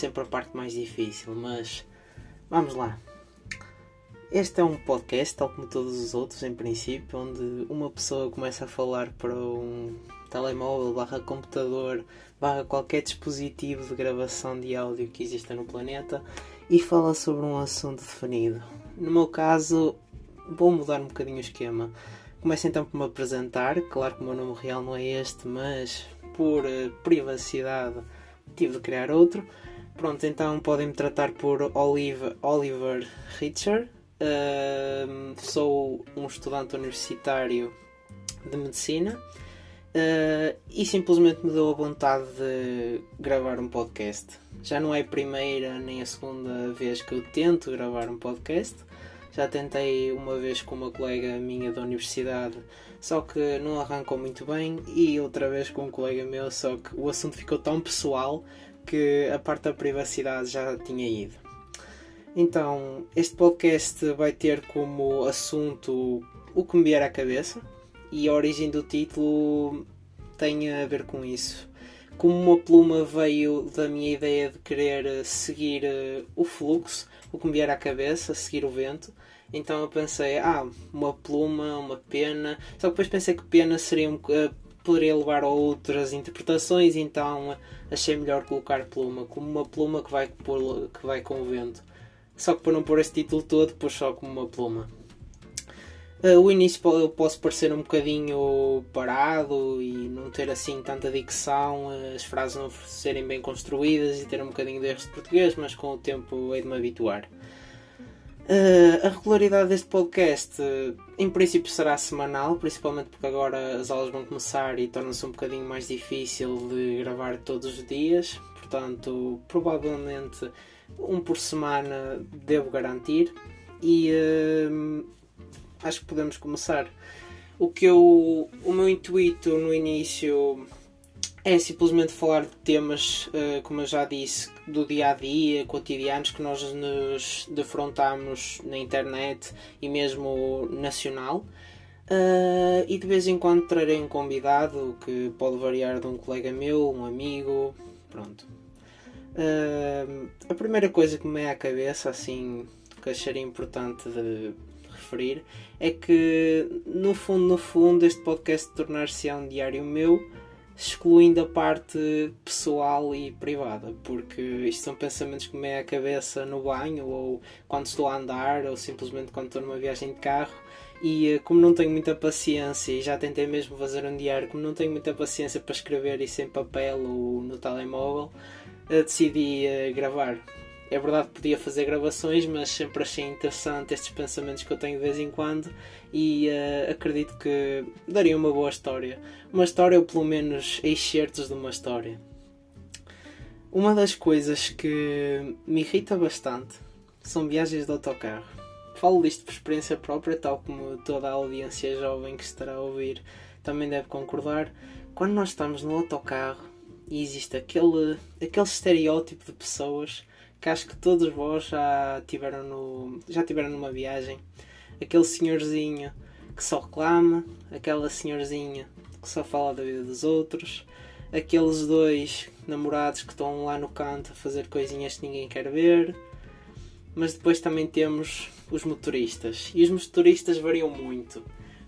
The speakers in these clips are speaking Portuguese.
Sempre a parte mais difícil, mas vamos lá. Este é um podcast, tal como todos os outros, em princípio, onde uma pessoa começa a falar para um telemóvel, barra computador, barra qualquer dispositivo de gravação de áudio que exista no planeta e fala sobre um assunto definido. No meu caso, vou mudar um bocadinho o esquema. Começo então por me apresentar. Claro que o meu nome real não é este, mas por uh, privacidade tive de criar outro. Pronto, então podem me tratar por Oliver, Oliver Richer. Uh, sou um estudante universitário de medicina uh, e simplesmente me deu a vontade de gravar um podcast. Já não é a primeira nem a segunda vez que eu tento gravar um podcast. Já tentei uma vez com uma colega minha da universidade, só que não arrancou muito bem, e outra vez com um colega meu, só que o assunto ficou tão pessoal que a parte da privacidade já tinha ido. Então, este podcast vai ter como assunto o que me vier à cabeça e a origem do título tem a ver com isso. Como uma pluma veio da minha ideia de querer seguir eh, o fluxo, o que me vier à cabeça, seguir o vento, então eu pensei, ah, uma pluma, uma pena. Só que depois pensei que pena seria um, uh, poderia levar a outras interpretações, então achei melhor colocar pluma, como uma pluma que vai, que vai com o vento. Só que para não pôr esse título todo, pôs só como uma pluma. Uh, o início eu posso parecer um bocadinho parado e não ter assim tanta dicção, as frases não serem bem construídas e ter um bocadinho de erros de português, mas com o tempo hei de me habituar. Uh, a regularidade deste podcast, uh, em princípio, será semanal, principalmente porque agora as aulas vão começar e torna-se um bocadinho mais difícil de gravar todos os dias. Portanto, provavelmente um por semana devo garantir e uh, acho que podemos começar. O que eu, o meu intuito no início é simplesmente falar de temas, como eu já disse, do dia a dia, cotidianos que nós nos defrontamos na internet e mesmo nacional. Uh, e de vez em quando trarei um convidado que pode variar de um colega meu, um amigo, pronto. Uh, a primeira coisa que me é à cabeça, assim, que acharia importante de referir, é que no fundo, no fundo, este podcast tornar-se um diário meu excluindo a parte pessoal e privada, porque isto são pensamentos que me é a cabeça no banho, ou quando estou a andar, ou simplesmente quando estou numa viagem de carro. E eh, como não tenho muita paciência, e já tentei mesmo fazer um diário, como não tenho muita paciência para escrever isso em papel ou no telemóvel, eh, decidi eh, gravar. É verdade que podia fazer gravações, mas sempre achei interessante estes pensamentos que eu tenho de vez em quando e uh, acredito que daria uma boa história. Uma história, ou pelo menos excertos de uma história. Uma das coisas que me irrita bastante são viagens de autocarro. Falo disto por experiência própria, tal como toda a audiência jovem que estará a ouvir também deve concordar. Quando nós estamos no autocarro e existe aquele, aquele estereótipo de pessoas que acho que todos vós já tiveram, no, já tiveram numa viagem. Aquele senhorzinho que só reclama, aquela senhorzinha que só fala da vida dos outros, aqueles dois namorados que estão lá no canto a fazer coisinhas que ninguém quer ver. Mas depois também temos os motoristas. E os motoristas variam muito.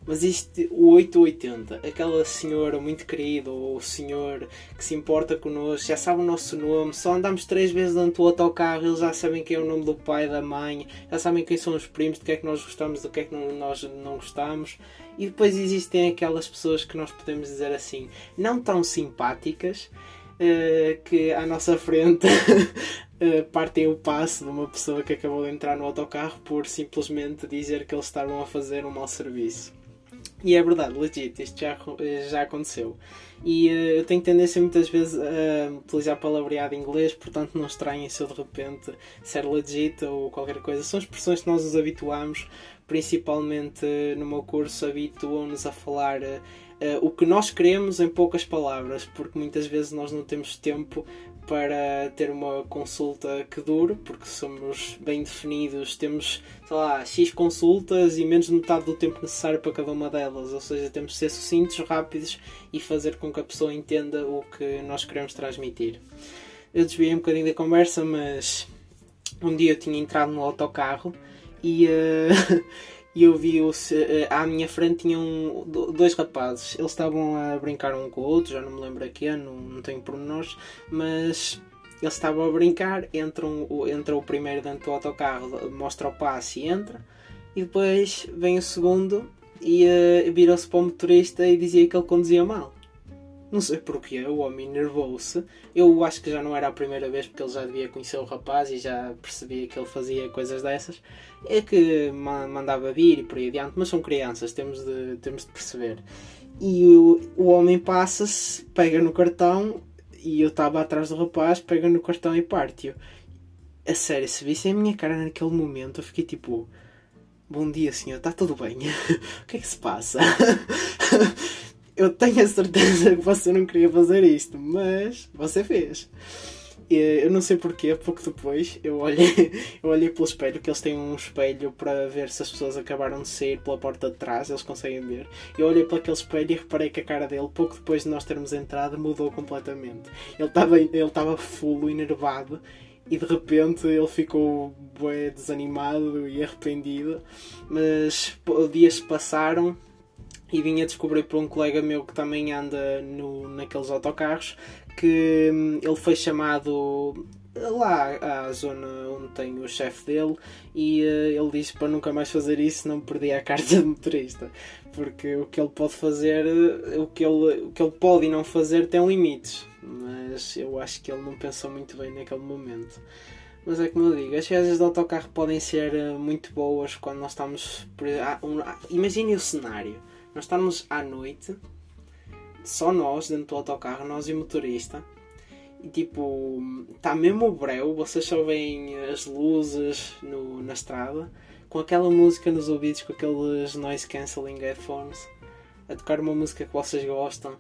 Mas isto, o 880, aquela senhora muito querida, ou o senhor que se importa connosco, já sabe o nosso nome, só andamos três vezes dentro do autocarro, eles já sabem quem é o nome do pai, da mãe, já sabem quem são os primos, do que é que nós gostamos, do que é que não, nós não gostamos. E depois existem aquelas pessoas que nós podemos dizer assim, não tão simpáticas, uh, que à nossa frente uh, partem o passo de uma pessoa que acabou de entrar no autocarro por simplesmente dizer que eles estavam a fazer um mau serviço. E é verdade, legit, isto já, já aconteceu. E uh, eu tenho tendência muitas vezes a utilizar palavreado em inglês, portanto não estranhem se eu de repente ser legit ou qualquer coisa. São expressões que nós nos habituamos, principalmente no meu curso, habituam-nos a falar uh, o que nós queremos em poucas palavras, porque muitas vezes nós não temos tempo para ter uma consulta que dure, porque somos bem definidos, temos, sei lá, X consultas e menos de metade do tempo necessário para cada uma delas, ou seja, temos de ser sucintos, rápidos e fazer com que a pessoa entenda o que nós queremos transmitir. eu desviei um bocadinho da conversa, mas um dia eu tinha entrado no autocarro e, uh, eu vi uh, à minha frente tinham dois rapazes. Eles estavam a brincar um com o outro, já não me lembro aqui, não, não tenho pormenores, mas eles estavam a brincar, entram, entra o primeiro dentro do autocarro, mostra o passe e entra, e depois vem o segundo e uh, virou-se para o motorista e dizia que ele conduzia mal. Não sei porquê, o homem nervou-se. Eu acho que já não era a primeira vez porque ele já devia conhecer o rapaz e já percebia que ele fazia coisas dessas. É que mandava vir e por aí adiante, mas são crianças, temos de, temos de perceber. E o, o homem passa-se, pega no cartão e eu estava atrás do rapaz, pega no cartão e parte-o. A sério, se visse a minha cara naquele momento, eu fiquei tipo. Bom dia, senhor, está tudo bem? o que é que se passa? eu tenho a certeza que você não queria fazer isto, mas você fez. Eu não sei porquê, pouco depois eu olhei, eu olhei pelo espelho, que eles têm um espelho para ver se as pessoas acabaram de sair pela porta de trás, eles conseguem ver. Eu olhei para aquele espelho e reparei que a cara dele, pouco depois de nós termos entrado, mudou completamente. Ele estava ele fulo, enervado, e de repente ele ficou bué, desanimado e arrependido. Mas dias passaram e vim a descobrir por um colega meu que também anda no, naqueles autocarros que hum, ele foi chamado lá à zona onde tem o chefe dele e uh, ele disse para nunca mais fazer isso não perdia a carta de motorista. Porque o que ele pode fazer o que ele, o que ele pode e não fazer tem limites. Mas eu acho que ele não pensou muito bem naquele momento. Mas é como eu digo, as viagens de autocarro podem ser eh, muito boas quando nós estamos. Imagine o cenário nós estamos à noite, só nós dentro do autocarro, nós e o motorista. E tipo, está mesmo breu, vocês só veem as luzes no, na estrada, com aquela música nos ouvidos, com aqueles noise cancelling headphones, a tocar uma música que vocês gostam,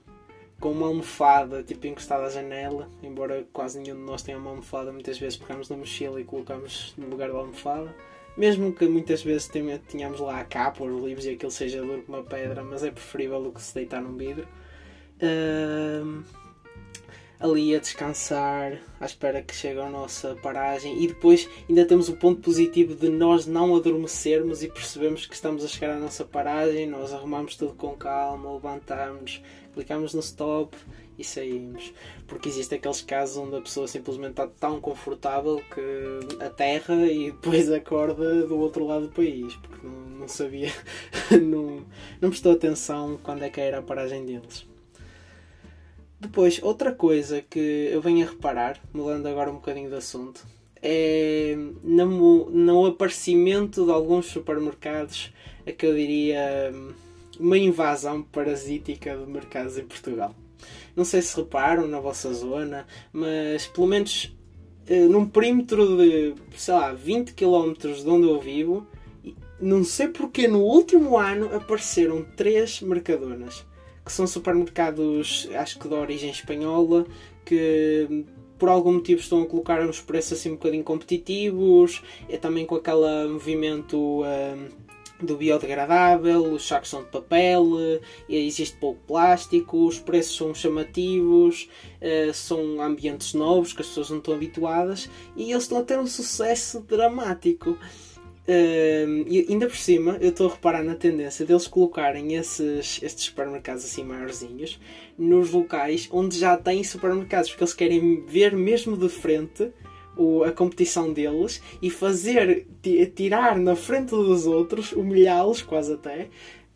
com uma almofada tipo encostada à janela, embora quase nenhum de nós tenha uma almofada, muitas vezes pegamos na mochila e colocamos no lugar da almofada. Mesmo que muitas vezes tenhamos lá a capa, os livros e aquilo seja duro como uma pedra, mas é preferível do que se deitar num vidro. Uh, ali a descansar, à espera que chegue a nossa paragem e depois ainda temos o ponto positivo de nós não adormecermos e percebemos que estamos a chegar à nossa paragem, nós arrumamos tudo com calma, levantamos, clicamos no stop e saímos. Porque existem aqueles casos onde a pessoa simplesmente está tão confortável que aterra e depois acorda do outro lado do país, porque não, não sabia, não, não prestou atenção quando é que era a paragem deles. Depois, outra coisa que eu venho a reparar, mudando agora um bocadinho de assunto, é no, no aparecimento de alguns supermercados a que eu diria uma invasão parasítica de mercados em Portugal. Não sei se reparam na vossa zona, mas pelo menos eh, num perímetro de, sei lá, 20 km de onde eu vivo, não sei porque no último ano apareceram três mercadonas, que são supermercados, acho que de origem espanhola, que por algum motivo estão a colocar uns preços assim um bocadinho competitivos, é também com aquele movimento. Um, do biodegradável, os sacos são de papel, eh, existe pouco plástico, os preços são chamativos, eh, são ambientes novos que as pessoas não estão habituadas e eles estão a ter um sucesso dramático. Uh, e ainda por cima, eu estou a reparar na tendência deles colocarem esses, estes supermercados assim maiorzinhos nos locais onde já têm supermercados, porque eles querem ver mesmo de frente o, a competição deles e fazer tirar na frente dos outros, humilhá-los quase até,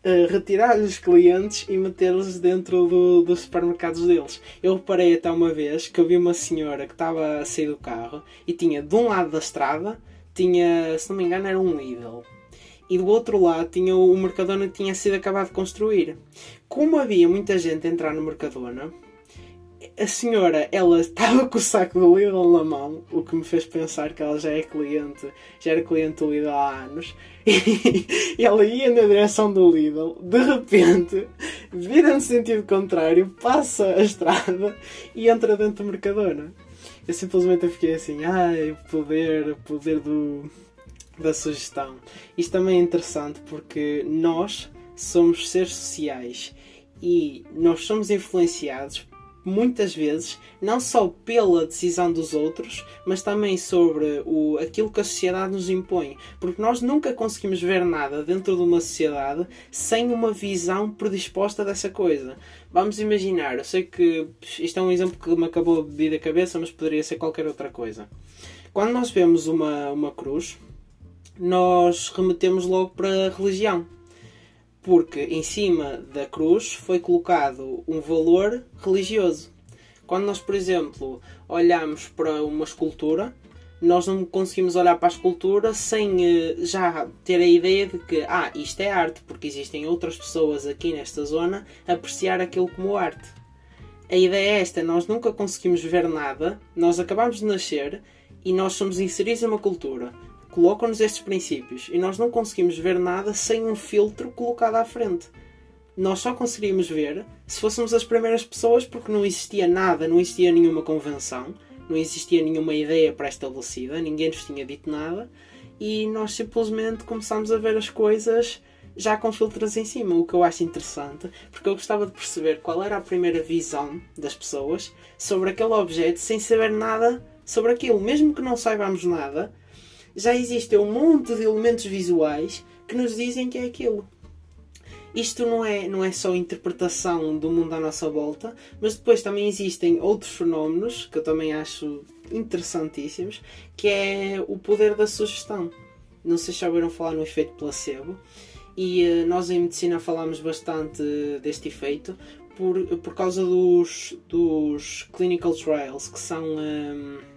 uh, retirar-lhes os clientes e metê-los dentro do, dos supermercados deles. Eu reparei até uma vez que eu vi uma senhora que estava a sair do carro e tinha de um lado da estrada, tinha, se não me engano, era um Lidl. E do outro lado tinha o Mercadona que tinha sido acabado de construir. Como havia muita gente a entrar no Mercadona, a senhora, ela estava com o saco do Lidl na mão, o que me fez pensar que ela já é cliente, já era cliente do Lidl há anos, e, ela ia na direção do Lidl, de repente, vira no sentido contrário, passa a estrada e entra dentro do Mercadona. Eu simplesmente fiquei assim, ai, o poder, o poder do, da sugestão. Isto também é interessante porque nós somos seres sociais e nós somos influenciados muitas vezes, não só pela decisão dos outros, mas também sobre o, aquilo que a sociedade nos impõe. Porque nós nunca conseguimos ver nada dentro de uma sociedade sem uma visão predisposta dessa coisa. Vamos imaginar, eu sei que isto é um exemplo que me acabou de vir da cabeça, mas poderia ser qualquer outra coisa. Quando nós vemos uma, uma cruz, nós remetemos logo para a religião porque em cima da cruz foi colocado um valor religioso. Quando nós, por exemplo, olhamos para uma escultura, nós não conseguimos olhar para a escultura sem eh, já ter a ideia de que ah, isto é arte, porque existem outras pessoas aqui nesta zona a apreciar aquilo como arte. A ideia é esta, nós nunca conseguimos ver nada, nós acabamos de nascer e nós somos inseridos em uma cultura colocam-nos estes princípios e nós não conseguimos ver nada sem um filtro colocado à frente. Nós só conseguiríamos ver se fôssemos as primeiras pessoas porque não existia nada, não existia nenhuma convenção, não existia nenhuma ideia pré-estabelecida, ninguém nos tinha dito nada e nós simplesmente começámos a ver as coisas já com filtros em cima, o que eu acho interessante, porque eu gostava de perceber qual era a primeira visão das pessoas sobre aquele objeto sem saber nada sobre aquilo, mesmo que não saibamos nada, já existem um monte de elementos visuais que nos dizem que é aquilo. Isto não é, não é só interpretação do mundo à nossa volta, mas depois também existem outros fenómenos que eu também acho interessantíssimos, que é o poder da sugestão. Não sei se já ouviram falar no efeito placebo, e uh, nós em medicina falamos bastante deste efeito por, por causa dos, dos clinical trials, que são. Um,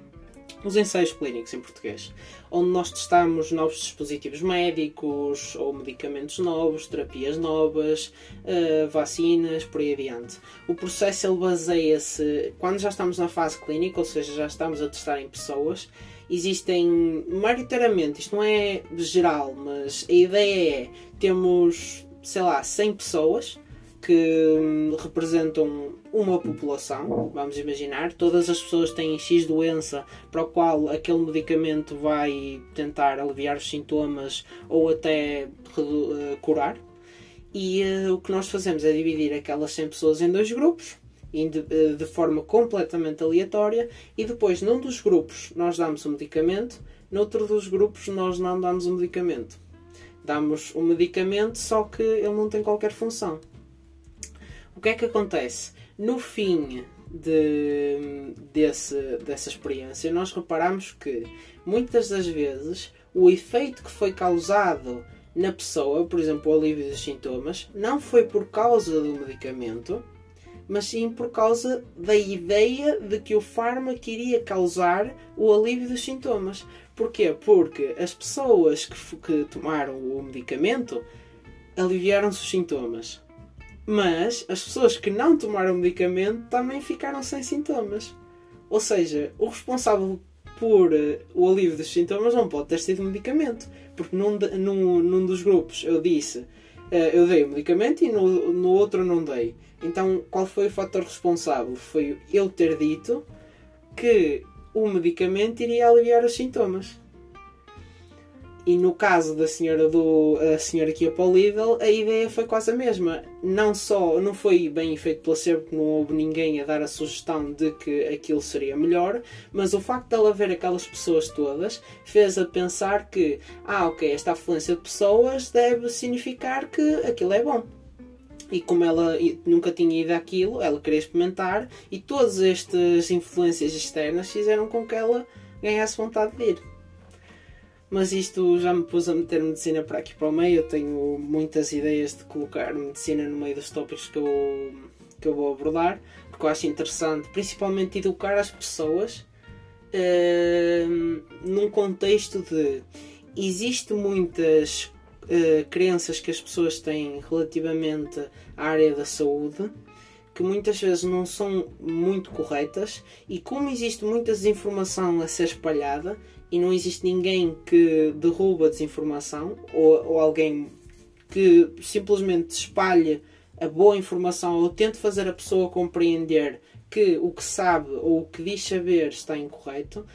os ensaios clínicos em português, onde nós testamos novos dispositivos médicos ou medicamentos novos, terapias novas, uh, vacinas, por aí adiante. O processo ele baseia-se, quando já estamos na fase clínica, ou seja, já estamos a testar em pessoas, existem, maioritariamente, isto não é geral, mas a ideia é, temos, sei lá, 100 pessoas, que hum, representam uma população, vamos imaginar, todas as pessoas têm X doença para o qual aquele medicamento vai tentar aliviar os sintomas ou até uh, curar. E uh, o que nós fazemos é dividir aquelas 100 pessoas em dois grupos, de, uh, de forma completamente aleatória, e depois num dos grupos nós damos o um medicamento, noutro dos grupos nós não damos o um medicamento. Damos o um medicamento, só que ele não tem qualquer função o que é que acontece? No fim de, desse, dessa experiência, nós reparamos que muitas das vezes o efeito que foi causado na pessoa, por exemplo, o alívio dos sintomas, não foi por causa do medicamento, mas sim por causa da ideia de que o fármaco iria causar o alívio dos sintomas. Porquê? Porque as pessoas que, que tomaram o medicamento aliviaram-se os sintomas. Mas as pessoas que não tomaram medicamento também ficaram sem sintomas. Ou seja, o responsável por uh, o alívio dos sintomas não pode ter sido medicamento. Porque num, num, num dos grupos eu disse uh, eu dei o medicamento e no, no outro não dei. Então qual foi o fator responsável? Foi eu ter dito que o medicamento iria aliviar os sintomas. E no caso da senhora do a senhora que ia para o Lidl, a ideia foi quase a mesma. Não só não foi bem feito placebo porque não houve ninguém a dar a sugestão de que aquilo seria melhor, mas o facto de ela ver aquelas pessoas todas fez a pensar que, ah, ok, esta afluência de pessoas deve significar que aquilo é bom. E como ela nunca tinha ido àquilo, ela queria experimentar e todas estas influências externas fizeram com que ela ganhasse vontade de ir. Mas isto já me pôs a meter medicina para aqui para o meio. Eu tenho muitas ideias de colocar medicina no meio dos tópicos que eu, que eu vou abordar, porque eu acho interessante, principalmente, educar as pessoas uh, num contexto de existe muitas uh, crenças que as pessoas têm relativamente à área da saúde que muitas vezes não são muito corretas e como existe muita desinformação a ser espalhada e não existe ninguém que derruba a desinformação ou, ou alguém que simplesmente espalhe a boa informação ou tente fazer a pessoa compreender que o que sabe ou o que diz saber está incorreto,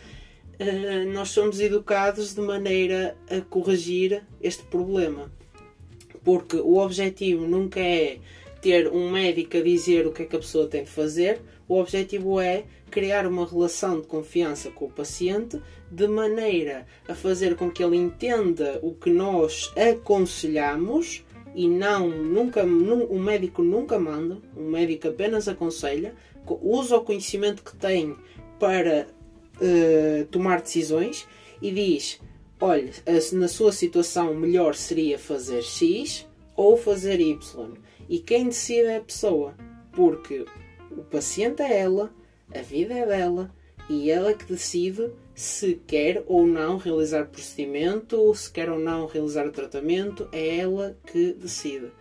uh, nós somos educados de maneira a corrigir este problema. Porque o objetivo nunca é ter um médico a dizer o que é que a pessoa tem de fazer. O objetivo é criar uma relação de confiança com o paciente de maneira a fazer com que ele entenda o que nós aconselhamos e não nunca o médico nunca manda, o médico apenas aconselha, usa o conhecimento que tem para uh, tomar decisões e diz: olha, na sua situação melhor seria fazer X ou fazer Y. E quem decide é a pessoa, porque o paciente é ela, a vida é dela e ela que decide se quer ou não realizar procedimento, se quer ou não realizar o tratamento, é ela que decide.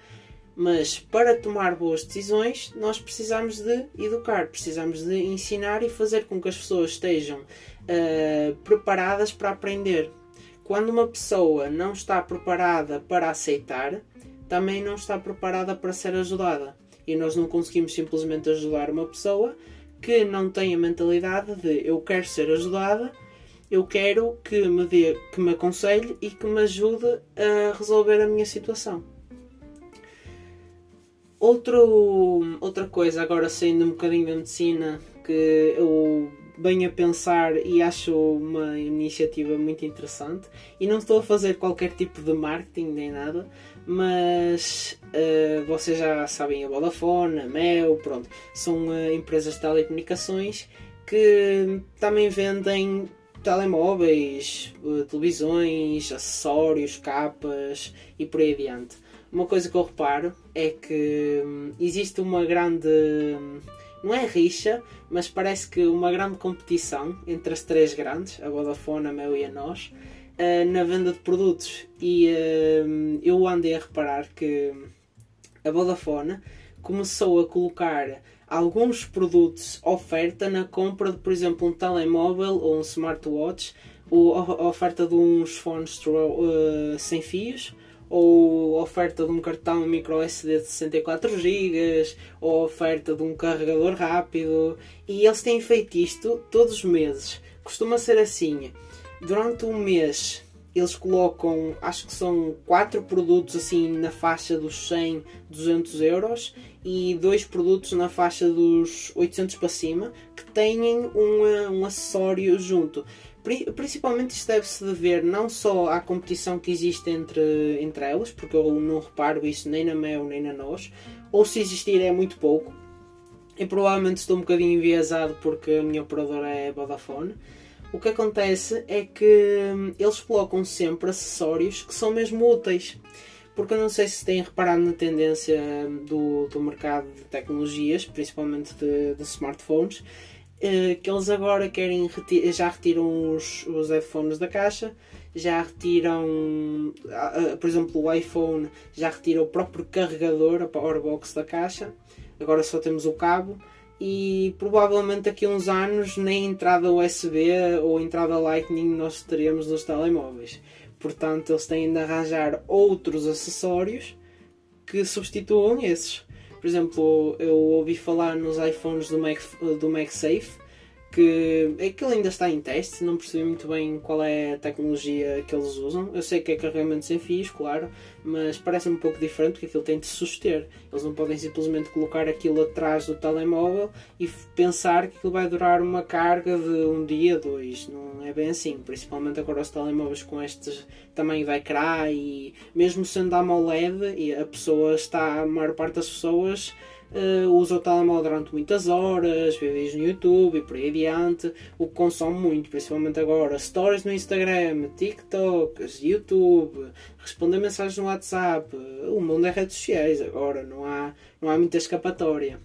Mas para tomar boas decisões, nós precisamos de educar, precisamos de ensinar e fazer com que as pessoas estejam uh, preparadas para aprender. Quando uma pessoa não está preparada para aceitar, também não está preparada para ser ajudada. E nós não conseguimos simplesmente ajudar uma pessoa que não tem a mentalidade de eu quero ser ajudada, eu quero que me dê, que me aconselhe e que me ajude a resolver a minha situação. Outro, outra coisa, agora saindo um bocadinho da medicina, que eu venho a pensar e acho uma iniciativa muito interessante, e não estou a fazer qualquer tipo de marketing nem nada, mas uh, vocês já sabem a Vodafone, a Mel, pronto, são uh, empresas de telecomunicações que também vendem telemóveis, uh, televisões, acessórios, capas e por aí adiante. Uma coisa que eu reparo é que hum, existe uma grande. Hum, não é rixa, mas parece que uma grande competição entre as três grandes, a Vodafone, a Mel e a nós, uh, na venda de produtos. E uh, eu andei a reparar que a Vodafone começou a colocar alguns produtos oferta na compra de, por exemplo, um telemóvel ou um smartwatch, ou a oferta de uns fones uh, sem fios, ou oferta de um cartão micro SD de 64 GB, ou oferta de um carregador rápido. E eles têm feito isto todos os meses. Costuma ser assim durante um mês eles colocam, acho que são quatro produtos assim na faixa dos 100, 200 euros e dois produtos na faixa dos 800 para cima que têm um, um acessório junto. Principalmente isto deve-se dever não só à competição que existe entre, entre elas, porque eu não reparo isso nem na Mel nem na nós, ou se existir é muito pouco. E provavelmente estou um bocadinho enviesado porque a minha operadora é Vodafone o que acontece é que hum, eles colocam sempre acessórios que são mesmo úteis. Porque eu não sei se têm reparado na tendência hum, do, do mercado de tecnologias, principalmente de, de smartphones, que eles agora querem já retiram os, os iPhones da caixa, já retiram, por exemplo, o iPhone já retira o próprio carregador, a powerbox da caixa, agora só temos o cabo e provavelmente daqui a uns anos nem entrada USB ou entrada Lightning nós teremos nos telemóveis. Portanto, eles têm de arranjar outros acessórios que substituam esses. Por exemplo, eu ouvi falar nos iPhones do, Mac, do MagSafe que aquilo ainda está em teste, não percebi muito bem qual é a tecnologia que eles usam. Eu sei que é carregamento sem fios, claro, mas parece um pouco diferente porque aquilo tem de suster. Eles não podem simplesmente colocar aquilo atrás do telemóvel e pensar que aquilo vai durar uma carga de um dia, dois. Não é bem assim, principalmente agora os telemóveis com este tamanho de ecrã e mesmo sendo AMOLED, e a pessoa está, a maior parte das pessoas uh, usa o telemóvel durante muitas horas, vê vídeos no YouTube e por aí adiante, o que consome muito, principalmente agora. Stories no Instagram, TikToks, YouTube, responder mensagens no WhatsApp, o mundo é redes sociais agora, não há, não há muita escapatória.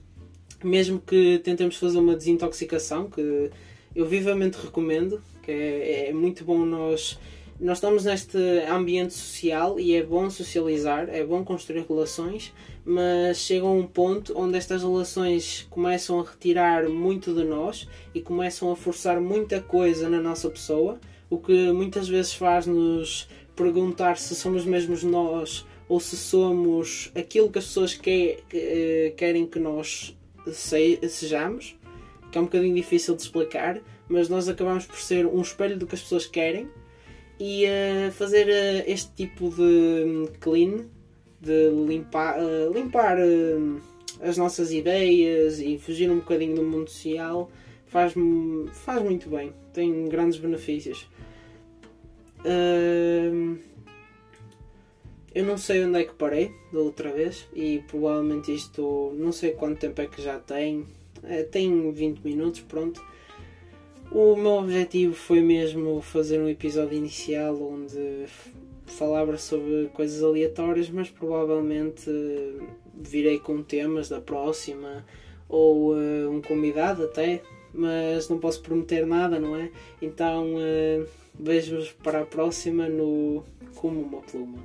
Mesmo que tentemos fazer uma desintoxicação, que eu vivamente recomendo, que é, é muito bom nós nós estamos neste ambiente social e é bom socializar, é bom construir relações, mas chega um ponto onde estas relações começam a retirar muito de nós e começam a forçar muita coisa na nossa pessoa, o que muitas vezes faz-nos perguntar se somos mesmo nós ou se somos aquilo que as pessoas que, eh, querem que nós sejamos, que é um bocadinho difícil de explicar, mas nós acabamos por ser um espelho do que as pessoas querem e uh, fazer uh, este tipo de hum, clean de limpar, uh, limpar uh, as nossas ideias e fugir um bocadinho do mundo social faz, faz muito bem, tem grandes benefícios. Uh, eu não sei onde é que parei da outra vez e provavelmente isto não sei quanto tempo é que já tem. Tem 20 minutos, pronto. O meu objetivo foi mesmo fazer um episódio inicial onde falava sobre coisas aleatórias, mas provavelmente virei com temas da próxima ou uh, um convidado até, mas não posso prometer nada, não é? Então uh, vejo-vos para a próxima no Como uma Pluma.